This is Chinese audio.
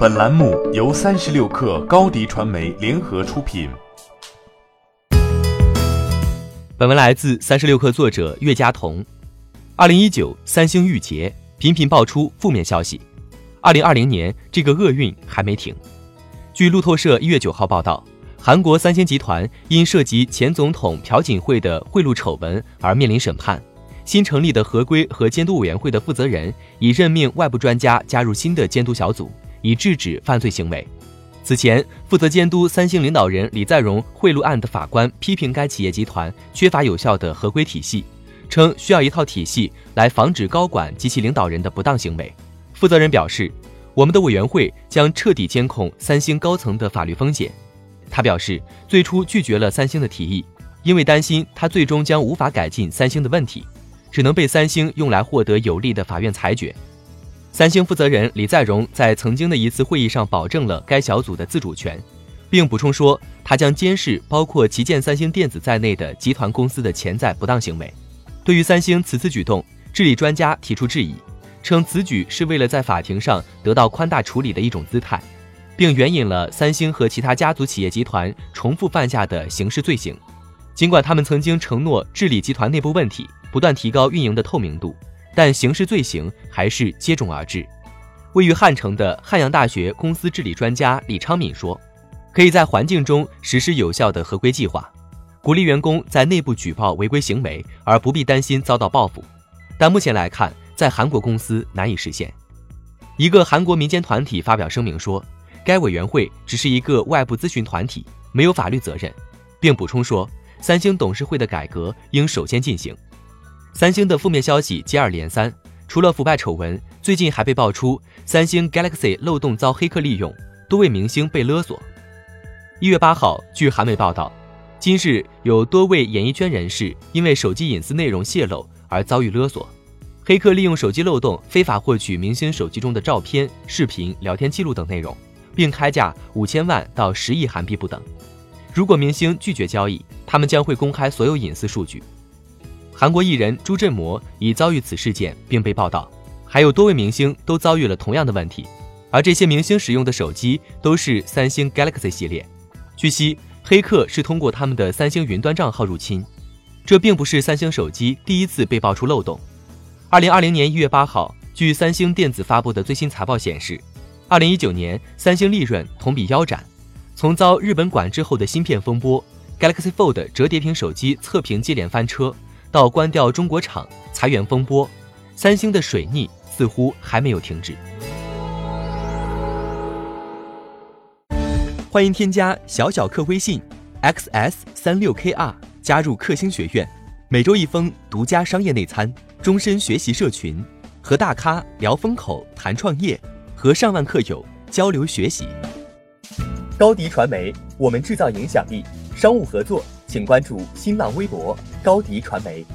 本栏目由三十六氪高低传媒联合出品。本文来自三十六氪作者岳佳彤。二零一九，三星遇劫，频频爆出负面消息。二零二零年，这个厄运还没停。据路透社一月九号报道，韩国三星集团因涉及前总统朴槿惠的贿赂丑闻而面临审判。新成立的合规和监督委员会的负责人已任命外部专家加入新的监督小组。以制止犯罪行为。此前，负责监督三星领导人李在镕贿赂案的法官批评该企业集团缺乏有效的合规体系，称需要一套体系来防止高管及其领导人的不当行为。负责人表示：“我们的委员会将彻底监控三星高层的法律风险。”他表示，最初拒绝了三星的提议，因为担心他最终将无法改进三星的问题，只能被三星用来获得有利的法院裁决。三星负责人李在镕在曾经的一次会议上保证了该小组的自主权，并补充说，他将监视包括旗舰三星电子在内的集团公司的潜在不当行为。对于三星此次举动，治理专家提出质疑，称此举是为了在法庭上得到宽大处理的一种姿态，并援引了三星和其他家族企业集团重复犯下的刑事罪行。尽管他们曾经承诺治理集团内部问题，不断提高运营的透明度。但刑事罪行还是接踵而至。位于汉城的汉阳大学公司治理专家李昌敏说：“可以在环境中实施有效的合规计划，鼓励员工在内部举报违规行为，而不必担心遭到报复。但目前来看，在韩国公司难以实现。”一个韩国民间团体发表声明说：“该委员会只是一个外部咨询团体，没有法律责任。”并补充说：“三星董事会的改革应首先进行。”三星的负面消息接二连三，除了腐败丑闻，最近还被爆出三星 Galaxy 漏洞遭黑客利用，多位明星被勒索。一月八号，据韩媒报道，今日有多位演艺圈人士因为手机隐私内容泄露而遭遇勒索，黑客利用手机漏洞非法获取明星手机中的照片、视频、聊天记录等内容，并开价五千万到十亿韩币不等。如果明星拒绝交易，他们将会公开所有隐私数据。韩国艺人朱振模已遭遇此事件，并被报道，还有多位明星都遭遇了同样的问题，而这些明星使用的手机都是三星 Galaxy 系列。据悉，黑客是通过他们的三星云端账号入侵，这并不是三星手机第一次被爆出漏洞。二零二零年一月八号，据三星电子发布的最新财报显示，二零一九年三星利润同比腰斩，从遭日本管制后的芯片风波，Galaxy Fold 折叠屏手机测评接连翻车。到关掉中国厂、裁员风波，三星的水逆似乎还没有停止。欢迎添加小小客微信 xs 三六 kr 加入克星学院，每周一封独家商业内参，终身学习社群，和大咖聊风口、谈创业，和上万客友交流学习。高迪传媒，我们制造影响力。商务合作。请关注新浪微博高迪传媒。